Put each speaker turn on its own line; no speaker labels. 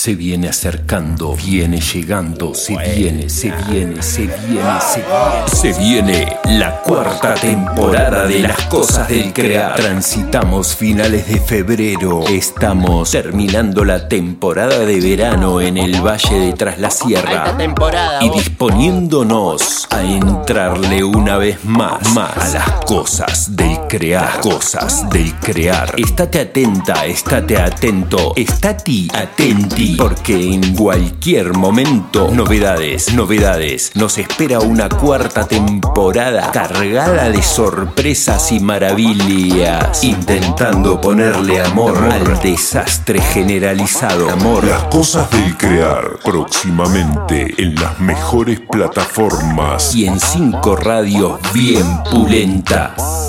Se viene acercando, viene llegando, se viene, se viene, se viene, se viene. Se viene la cuarta temporada de las cosas del crear. Transitamos finales de febrero, estamos terminando la temporada de verano en el Valle de Tras la Sierra y disponiéndonos a entrarle una vez más, más a las cosas del crear, cosas del crear. Estate atenta, estate atento, estate atenti porque en cualquier momento, novedades, novedades, nos espera una cuarta temporada cargada de sorpresas y maravillas, intentando ponerle amor al desastre generalizado. Amor.
Las cosas del crear próximamente en las mejores plataformas
y en cinco radios bien pulentas.